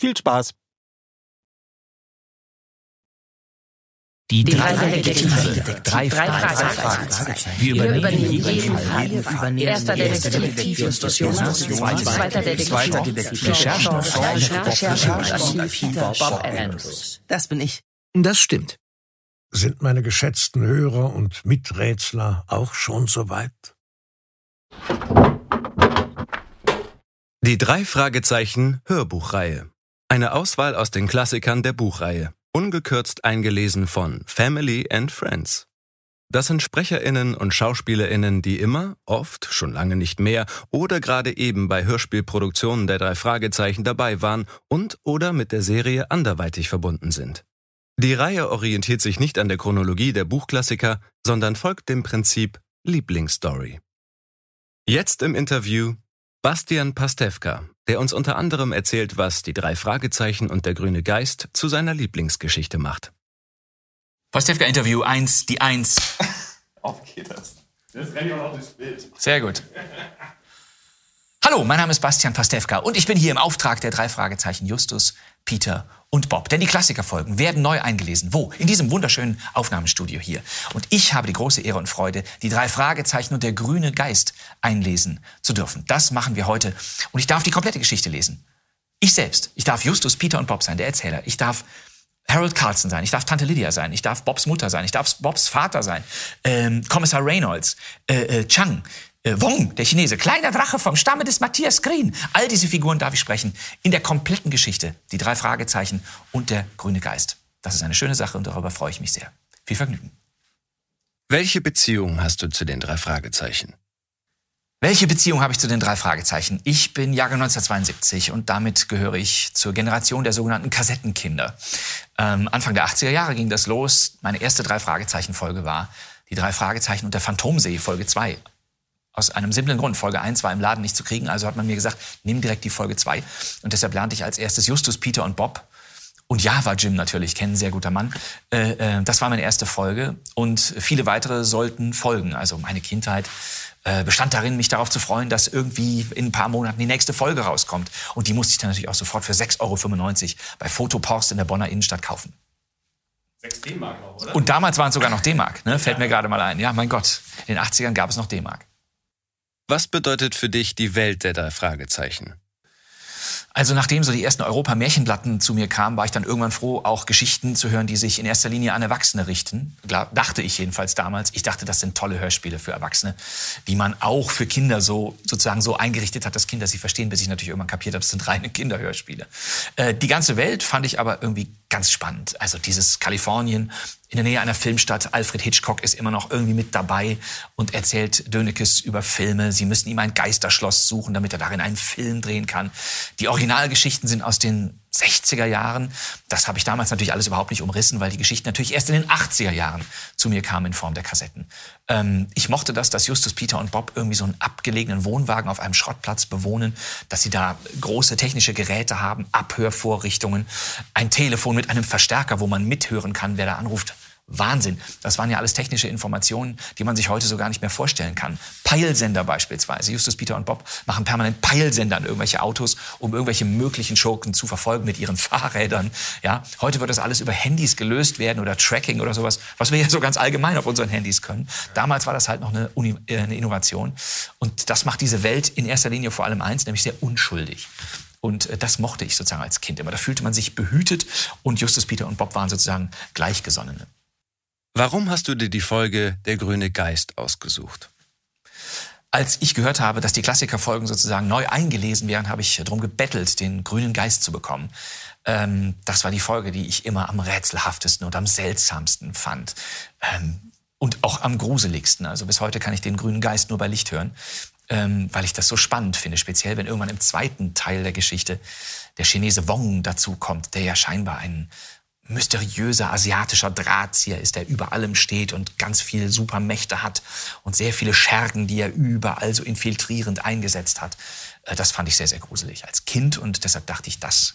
Viel Spaß! Die drei Detektive. Drei Fragezeichen. Wir übernehmen jeden Fall. Erster Detektiv Justus Jonas. Zweiter Detektiv Recherche Archiv Bob Andrews. Das bin ich. Das stimmt. Sind meine geschätzten Hörer und Miträtsler auch schon soweit? Die drei Fragezeichen Hörbuchreihe. Eine Auswahl aus den Klassikern der Buchreihe. Ungekürzt eingelesen von Family and Friends. Das sind Sprecherinnen und Schauspielerinnen, die immer, oft, schon lange nicht mehr oder gerade eben bei Hörspielproduktionen der drei Fragezeichen dabei waren und oder mit der Serie anderweitig verbunden sind. Die Reihe orientiert sich nicht an der Chronologie der Buchklassiker, sondern folgt dem Prinzip Lieblingsstory. Jetzt im Interview Bastian Pastewka, der uns unter anderem erzählt, was die drei Fragezeichen und der grüne Geist zu seiner Lieblingsgeschichte macht. Pastewka Interview 1, die 1. Auf geht das. Das renne ich auch noch durchs Bild. Sehr gut. Hallo, mein Name ist Bastian Pastewka und ich bin hier im Auftrag der drei Fragezeichen Justus, Peter und Bob. Denn die Klassikerfolgen werden neu eingelesen. Wo? In diesem wunderschönen Aufnahmestudio hier. Und ich habe die große Ehre und Freude, die drei Fragezeichen und der grüne Geist einlesen zu dürfen. Das machen wir heute. Und ich darf die komplette Geschichte lesen. Ich selbst. Ich darf Justus, Peter und Bob sein, der Erzähler. Ich darf Harold Carlson sein, ich darf Tante Lydia sein, ich darf Bobs Mutter sein, ich darf Bobs Vater sein, ähm, Kommissar Reynolds, äh, äh, Chang, äh, Wong, der Chinese, kleiner Drache vom Stamme des Matthias Green. All diese Figuren darf ich sprechen. In der kompletten Geschichte. Die drei Fragezeichen und der grüne Geist. Das ist eine schöne Sache und darüber freue ich mich sehr. Viel Vergnügen. Welche Beziehung hast du zu den drei Fragezeichen? Welche Beziehung habe ich zu den drei Fragezeichen? Ich bin Jahrgang 1972 und damit gehöre ich zur Generation der sogenannten Kassettenkinder. Ähm, Anfang der 80er Jahre ging das los. Meine erste drei Fragezeichen-Folge war die drei Fragezeichen und der Phantomsee, Folge 2. Aus einem simplen Grund. Folge 1 war im Laden nicht zu kriegen, also hat man mir gesagt, nimm direkt die Folge 2. Und deshalb lernte ich als erstes Justus, Peter und Bob. Und Java Jim natürlich, kennen sehr guter Mann. Äh, äh, das war meine erste Folge. Und viele weitere sollten folgen. Also meine Kindheit äh, bestand darin, mich darauf zu freuen, dass irgendwie in ein paar Monaten die nächste Folge rauskommt. Und die musste ich dann natürlich auch sofort für 6,95 Euro bei Fotopost in der Bonner Innenstadt kaufen. 6 D-Mark noch, oder? Und damals waren es sogar noch D-Mark, ne? fällt mir gerade mal ein. Ja, mein Gott, in den 80ern gab es noch D-Mark. Was bedeutet für dich die Welt der drei Fragezeichen? Also nachdem so die ersten Europa-Märchenplatten zu mir kamen, war ich dann irgendwann froh, auch Geschichten zu hören, die sich in erster Linie an Erwachsene richten. Dachte ich jedenfalls damals. Ich dachte, das sind tolle Hörspiele für Erwachsene, die man auch für Kinder so sozusagen so eingerichtet hat, dass Kinder sie verstehen, bis ich natürlich irgendwann kapiert habe, es sind reine Kinderhörspiele. Äh, die ganze Welt fand ich aber irgendwie ganz spannend. Also dieses Kalifornien, in der Nähe einer Filmstadt. Alfred Hitchcock ist immer noch irgendwie mit dabei und erzählt Dönekes über Filme. Sie müssen ihm ein Geisterschloss suchen, damit er darin einen Film drehen kann. Die Originalgeschichten sind aus den 60er Jahren. Das habe ich damals natürlich alles überhaupt nicht umrissen, weil die Geschichten natürlich erst in den 80er Jahren zu mir kamen in Form der Kassetten. Ähm, ich mochte das, dass Justus, Peter und Bob irgendwie so einen abgelegenen Wohnwagen auf einem Schrottplatz bewohnen, dass sie da große technische Geräte haben, Abhörvorrichtungen, ein Telefon mit einem Verstärker, wo man mithören kann, wer da anruft. Wahnsinn. Das waren ja alles technische Informationen, die man sich heute so gar nicht mehr vorstellen kann. Peilsender beispielsweise. Justus, Peter und Bob machen permanent Peilsender an irgendwelche Autos, um irgendwelche möglichen Schurken zu verfolgen mit ihren Fahrrädern. Ja, heute wird das alles über Handys gelöst werden oder Tracking oder sowas, was wir ja so ganz allgemein auf unseren Handys können. Damals war das halt noch eine, Uni äh, eine Innovation. Und das macht diese Welt in erster Linie vor allem eins, nämlich sehr unschuldig. Und äh, das mochte ich sozusagen als Kind immer. Da fühlte man sich behütet und Justus, Peter und Bob waren sozusagen Gleichgesonnene. Warum hast du dir die Folge Der grüne Geist ausgesucht? Als ich gehört habe, dass die Klassikerfolgen sozusagen neu eingelesen werden, habe ich darum gebettelt, den grünen Geist zu bekommen. Ähm, das war die Folge, die ich immer am rätselhaftesten und am seltsamsten fand. Ähm, und auch am gruseligsten. Also bis heute kann ich den grünen Geist nur bei Licht hören, ähm, weil ich das so spannend finde. Speziell, wenn irgendwann im zweiten Teil der Geschichte der Chinese Wong dazu kommt, der ja scheinbar einen mysteriöser asiatischer Drahtzieher ist, der über allem steht und ganz viele Supermächte hat und sehr viele Schergen, die er überall so infiltrierend eingesetzt hat. Äh, das fand ich sehr, sehr gruselig als Kind und deshalb dachte ich, das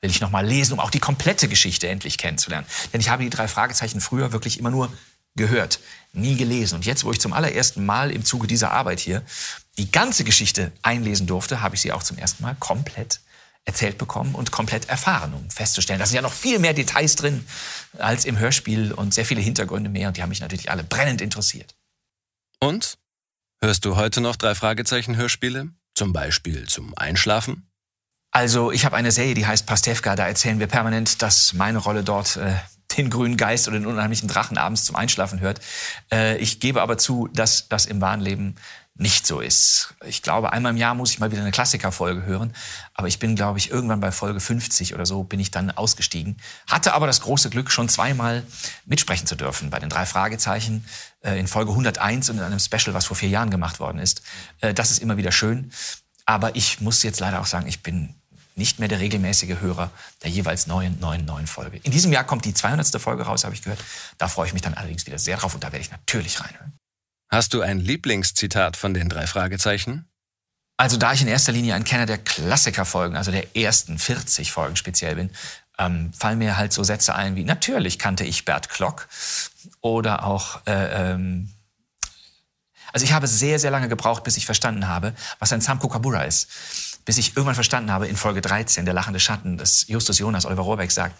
will ich noch mal lesen, um auch die komplette Geschichte endlich kennenzulernen. Denn ich habe die drei Fragezeichen früher wirklich immer nur gehört, nie gelesen. Und jetzt, wo ich zum allerersten Mal im Zuge dieser Arbeit hier die ganze Geschichte einlesen durfte, habe ich sie auch zum ersten Mal komplett erzählt bekommen und komplett erfahren, um festzustellen, da sind ja noch viel mehr Details drin als im Hörspiel und sehr viele Hintergründe mehr und die haben mich natürlich alle brennend interessiert. Und? Hörst du heute noch drei Fragezeichen Hörspiele? Zum Beispiel zum Einschlafen? Also ich habe eine Serie, die heißt Pastewka, da erzählen wir permanent, dass meine Rolle dort äh, den grünen Geist oder den unheimlichen Drachen abends zum Einschlafen hört. Äh, ich gebe aber zu, dass das im wahren Leben nicht so ist. Ich glaube, einmal im Jahr muss ich mal wieder eine Klassikerfolge hören. Aber ich bin, glaube ich, irgendwann bei Folge 50 oder so bin ich dann ausgestiegen. Hatte aber das große Glück, schon zweimal mitsprechen zu dürfen. Bei den drei Fragezeichen äh, in Folge 101 und in einem Special, was vor vier Jahren gemacht worden ist. Äh, das ist immer wieder schön. Aber ich muss jetzt leider auch sagen, ich bin nicht mehr der regelmäßige Hörer der jeweils neuen, neuen, neuen Folge. In diesem Jahr kommt die 200. Folge raus, habe ich gehört. Da freue ich mich dann allerdings wieder sehr drauf und da werde ich natürlich reinhören. Hast du ein Lieblingszitat von den drei Fragezeichen? Also da ich in erster Linie ein Kenner der Klassikerfolgen, also der ersten 40 Folgen speziell bin, ähm, fallen mir halt so Sätze ein wie, natürlich kannte ich Bert Klock oder auch, äh, ähm, also ich habe sehr, sehr lange gebraucht, bis ich verstanden habe, was ein Samkukabura ist bis ich irgendwann verstanden habe, in Folge 13, der lachende Schatten, dass Justus Jonas, Oliver Rohrbeck sagt,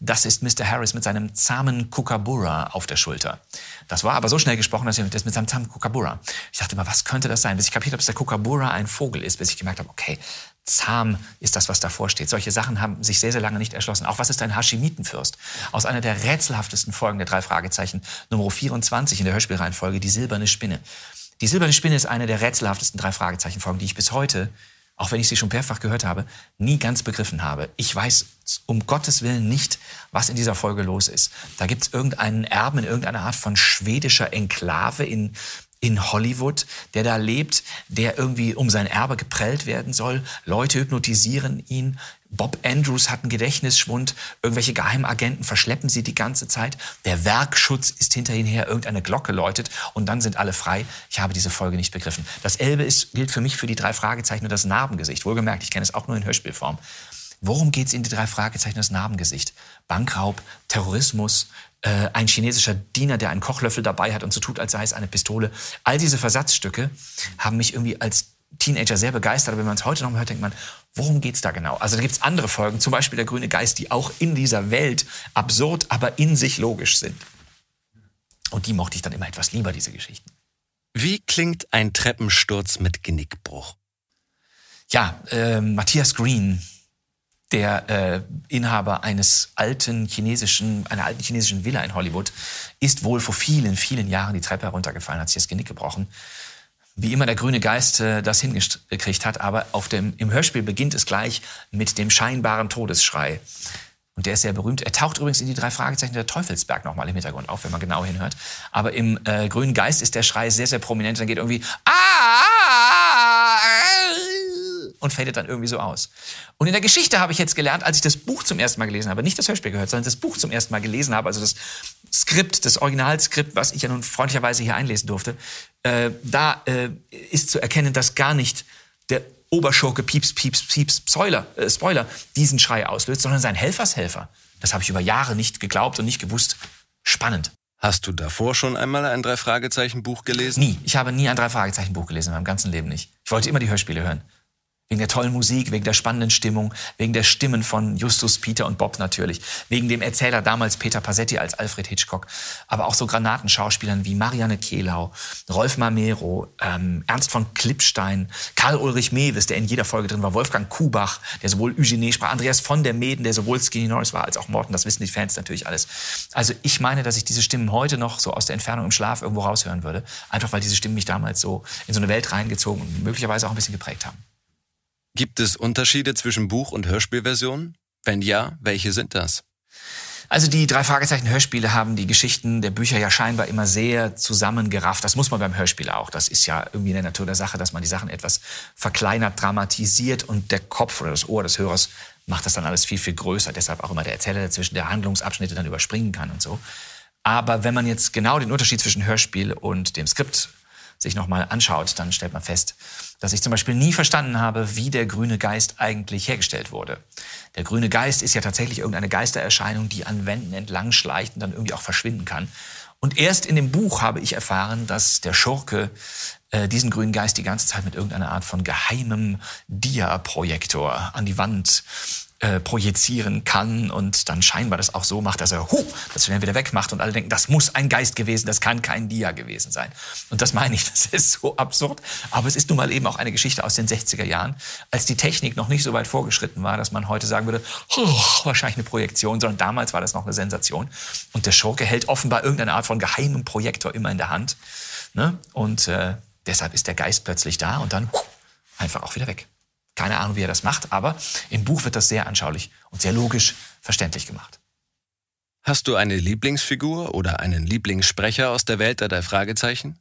das ist Mr. Harris mit seinem zahmen Kookaburra auf der Schulter. Das war aber so schnell gesprochen, dass er das mit seinem zahmen Kookaburra. Ich dachte immer, was könnte das sein? Bis ich kapiert habe, dass der Kookaburra ein Vogel ist, bis ich gemerkt habe, okay, zahm ist das, was davor steht. Solche Sachen haben sich sehr, sehr lange nicht erschlossen. Auch was ist ein Hashimitenfürst? Aus einer der rätselhaftesten Folgen der drei Fragezeichen, Nummer 24 in der Hörspielreihenfolge, die silberne Spinne. Die silberne Spinne ist eine der rätselhaftesten drei Fragezeichen-Folgen, die ich bis heute auch wenn ich sie schon mehrfach gehört habe, nie ganz begriffen habe. Ich weiß um Gottes Willen nicht, was in dieser Folge los ist. Da gibt es irgendeinen Erben in irgendeiner Art von schwedischer Enklave in in Hollywood, der da lebt, der irgendwie um sein Erbe geprellt werden soll. Leute hypnotisieren ihn. Bob Andrews hat einen Gedächtnisschwund. Irgendwelche Geheimagenten verschleppen sie die ganze Zeit. Der Werkschutz ist hinterhin her. Irgendeine Glocke läutet und dann sind alle frei. Ich habe diese Folge nicht begriffen. Das Elbe ist, gilt für mich für die drei Fragezeichen und das Narbengesicht. Wohlgemerkt, ich kenne es auch nur in Hörspielform. Worum geht es in die drei Fragezeichen das Narbengesicht? Bankraub, Terrorismus, äh, ein chinesischer Diener, der einen Kochlöffel dabei hat und so tut, als sei es eine Pistole. All diese Versatzstücke haben mich irgendwie als Teenager sehr begeistert. Aber wenn man es heute noch mal hört, denkt man, worum geht es da genau? Also da gibt es andere Folgen, zum Beispiel der grüne Geist, die auch in dieser Welt absurd, aber in sich logisch sind. Und die mochte ich dann immer etwas lieber, diese Geschichten. Wie klingt ein Treppensturz mit Genickbruch? Ja, äh, Matthias Green, der äh, Inhaber eines alten chinesischen, einer alten chinesischen Villa in Hollywood, ist wohl vor vielen, vielen Jahren die Treppe heruntergefallen, hat sich das Genick gebrochen. Wie immer der grüne Geist äh, das hingekriegt hat, aber auf dem, im Hörspiel beginnt es gleich mit dem scheinbaren Todesschrei. Und der ist sehr berühmt. Er taucht übrigens in die drei Fragezeichen der Teufelsberg nochmal im Hintergrund auf, wenn man genau hinhört. Aber im äh, grünen Geist ist der Schrei sehr, sehr prominent. Dann geht irgendwie ah, ah, und fadet dann irgendwie so aus. Und in der Geschichte habe ich jetzt gelernt, als ich das Buch zum ersten Mal gelesen habe, nicht das Hörspiel gehört, sondern das Buch zum ersten Mal gelesen habe, also das Skript, das Originalskript, was ich ja nun freundlicherweise hier einlesen durfte, äh, da äh, ist zu erkennen, dass gar nicht der Oberschurke Pieps, Pieps, Pieps, Spoiler, äh, Spoiler diesen Schrei auslöst, sondern sein Helfershelfer. Das habe ich über Jahre nicht geglaubt und nicht gewusst. Spannend. Hast du davor schon einmal ein Drei-Fragezeichen-Buch gelesen? Nie. Ich habe nie ein Drei-Fragezeichen-Buch gelesen in meinem ganzen Leben nicht. Ich wollte immer die Hörspiele hören. Wegen der tollen Musik, wegen der spannenden Stimmung, wegen der Stimmen von Justus, Peter und Bob natürlich, wegen dem Erzähler damals Peter Passetti als Alfred Hitchcock, aber auch so Granatenschauspielern wie Marianne Kehlau, Rolf Mamero, ähm, Ernst von Klippstein, Karl-Ulrich Mewes, der in jeder Folge drin war, Wolfgang Kubach, der sowohl Eugenie sprach, Andreas von der Meden, der sowohl Skinny Norris war als auch Morton, das wissen die Fans natürlich alles. Also ich meine, dass ich diese Stimmen heute noch so aus der Entfernung im Schlaf irgendwo raushören würde, einfach weil diese Stimmen mich damals so in so eine Welt reingezogen und möglicherweise auch ein bisschen geprägt haben. Gibt es Unterschiede zwischen Buch- und Hörspielversion? Wenn ja, welche sind das? Also die drei Fragezeichen Hörspiele haben die Geschichten der Bücher ja scheinbar immer sehr zusammengerafft. Das muss man beim Hörspiel auch. Das ist ja irgendwie in der Natur der Sache, dass man die Sachen etwas verkleinert, dramatisiert und der Kopf oder das Ohr des Hörers macht das dann alles viel, viel größer. Deshalb auch immer der Erzähler dazwischen, der Handlungsabschnitte dann überspringen kann und so. Aber wenn man jetzt genau den Unterschied zwischen Hörspiel und dem Skript sich nochmal anschaut, dann stellt man fest, dass ich zum Beispiel nie verstanden habe, wie der grüne Geist eigentlich hergestellt wurde. Der grüne Geist ist ja tatsächlich irgendeine Geistererscheinung, die an Wänden entlang schleicht und dann irgendwie auch verschwinden kann. Und erst in dem Buch habe ich erfahren, dass der Schurke äh, diesen grünen Geist die ganze Zeit mit irgendeiner Art von geheimem Dia-Projektor an die Wand äh, projizieren kann und dann scheinbar das auch so macht, dass er hu, das schnell wieder wegmacht und alle denken, das muss ein Geist gewesen, das kann kein Dia gewesen sein. Und das meine ich, das ist so absurd. Aber es ist nun mal eben auch eine Geschichte aus den 60er Jahren, als die Technik noch nicht so weit vorgeschritten war, dass man heute sagen würde, oh, wahrscheinlich eine Projektion, sondern damals war das noch eine Sensation. Und der Schurke hält offenbar irgendeine Art von geheimem Projektor immer in der Hand. Ne? Und äh, deshalb ist der Geist plötzlich da und dann einfach auch wieder weg. Keine Ahnung, wie er das macht, aber im Buch wird das sehr anschaulich und sehr logisch verständlich gemacht. Hast du eine Lieblingsfigur oder einen Lieblingssprecher aus der Welt der drei Fragezeichen?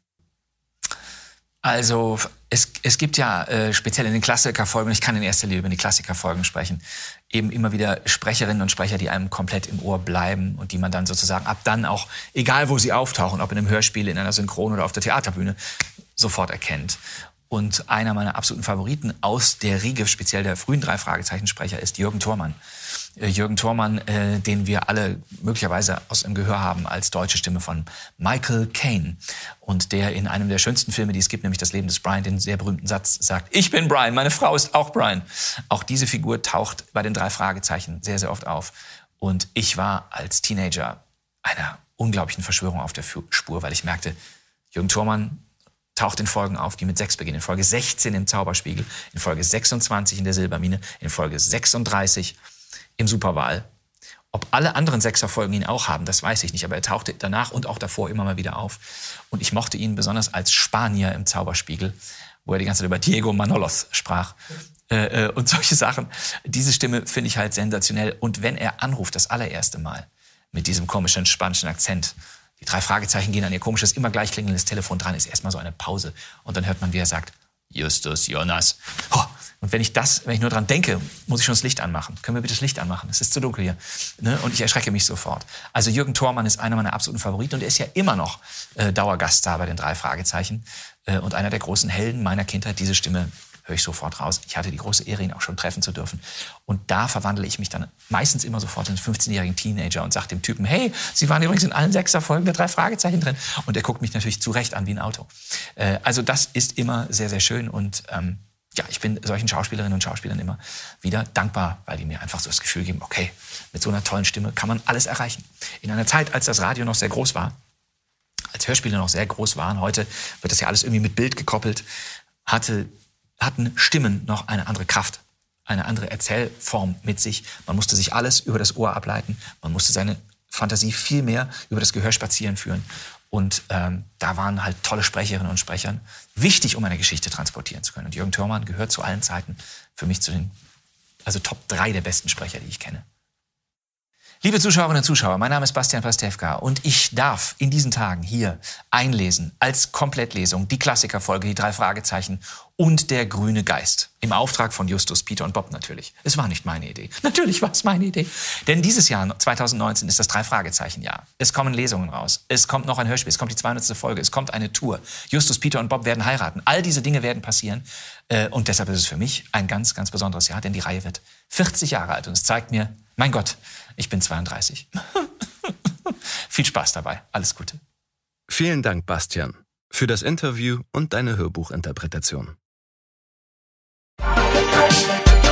Also es, es gibt ja äh, speziell in den Klassikerfolgen, ich kann in erster Linie über die Klassikerfolgen sprechen, eben immer wieder Sprecherinnen und Sprecher, die einem komplett im Ohr bleiben und die man dann sozusagen ab dann auch, egal wo sie auftauchen, ob in einem Hörspiel, in einer Synchron oder auf der Theaterbühne, sofort erkennt. Und einer meiner absoluten Favoriten aus der Riege, speziell der frühen drei Fragezeichensprecher, ist Jürgen Thormann. Äh, Jürgen Thormann, äh, den wir alle möglicherweise aus dem Gehör haben als deutsche Stimme von Michael Caine. Und der in einem der schönsten Filme, die es gibt, nämlich Das Leben des Brian, den sehr berühmten Satz sagt, ich bin Brian, meine Frau ist auch Brian. Auch diese Figur taucht bei den drei Fragezeichen sehr, sehr oft auf. Und ich war als Teenager einer unglaublichen Verschwörung auf der Spur, weil ich merkte, Jürgen Thormann taucht in Folgen auf, die mit 6 beginnen. In Folge 16 im Zauberspiegel, in Folge 26 in der Silbermine, in Folge 36 im Superwahl. Ob alle anderen Sechser-Folgen ihn auch haben, das weiß ich nicht, aber er tauchte danach und auch davor immer mal wieder auf. Und ich mochte ihn besonders als Spanier im Zauberspiegel, wo er die ganze Zeit über Diego Manolos sprach. Äh, äh, und solche Sachen. Diese Stimme finde ich halt sensationell. Und wenn er anruft, das allererste Mal, mit diesem komischen spanischen Akzent, die drei Fragezeichen gehen an ihr komisches, immer gleich klingelndes Telefon dran, ist erstmal so eine Pause. Und dann hört man, wie er sagt, Justus Jonas. Oh, und wenn ich das, wenn ich nur dran denke, muss ich schon das Licht anmachen. Können wir bitte das Licht anmachen? Es ist zu dunkel hier. Ne? Und ich erschrecke mich sofort. Also Jürgen Thormann ist einer meiner absoluten Favoriten und er ist ja immer noch äh, Dauergaststar bei den drei Fragezeichen äh, und einer der großen Helden meiner Kindheit. Diese Stimme höre ich sofort raus. Ich hatte die große Ehre, ihn auch schon treffen zu dürfen. Und da verwandle ich mich dann meistens immer sofort in einen 15-jährigen Teenager und sage dem Typen, hey, Sie waren übrigens in allen sechser Folgen der drei Fragezeichen drin. Und er guckt mich natürlich zurecht an wie ein Auto. Äh, also das ist immer sehr, sehr schön und ähm, ja, ich bin solchen Schauspielerinnen und Schauspielern immer wieder dankbar, weil die mir einfach so das Gefühl geben, okay, mit so einer tollen Stimme kann man alles erreichen. In einer Zeit, als das Radio noch sehr groß war, als Hörspiele noch sehr groß waren, heute wird das ja alles irgendwie mit Bild gekoppelt, hatte hatten Stimmen noch eine andere Kraft, eine andere Erzählform mit sich. Man musste sich alles über das Ohr ableiten. Man musste seine Fantasie viel mehr über das Gehör spazieren führen. Und ähm, da waren halt tolle Sprecherinnen und Sprecher wichtig, um eine Geschichte transportieren zu können. Und Jürgen Thörmann gehört zu allen Zeiten für mich zu den, also Top 3 der besten Sprecher, die ich kenne. Liebe Zuschauerinnen und Zuschauer, mein Name ist Bastian Pastewka und ich darf in diesen Tagen hier einlesen als Komplettlesung die Klassikerfolge, die drei Fragezeichen und der grüne Geist. Im Auftrag von Justus, Peter und Bob natürlich. Es war nicht meine Idee. Natürlich war es meine Idee. Denn dieses Jahr, 2019, ist das drei Fragezeichen Jahr. Es kommen Lesungen raus. Es kommt noch ein Hörspiel. Es kommt die 200. Folge. Es kommt eine Tour. Justus, Peter und Bob werden heiraten. All diese Dinge werden passieren. Äh, und deshalb ist es für mich ein ganz, ganz besonderes Jahr, denn die Reihe wird 40 Jahre alt und es zeigt mir, mein Gott, ich bin 32. Viel Spaß dabei. Alles Gute. Vielen Dank, Bastian, für das Interview und deine Hörbuchinterpretation.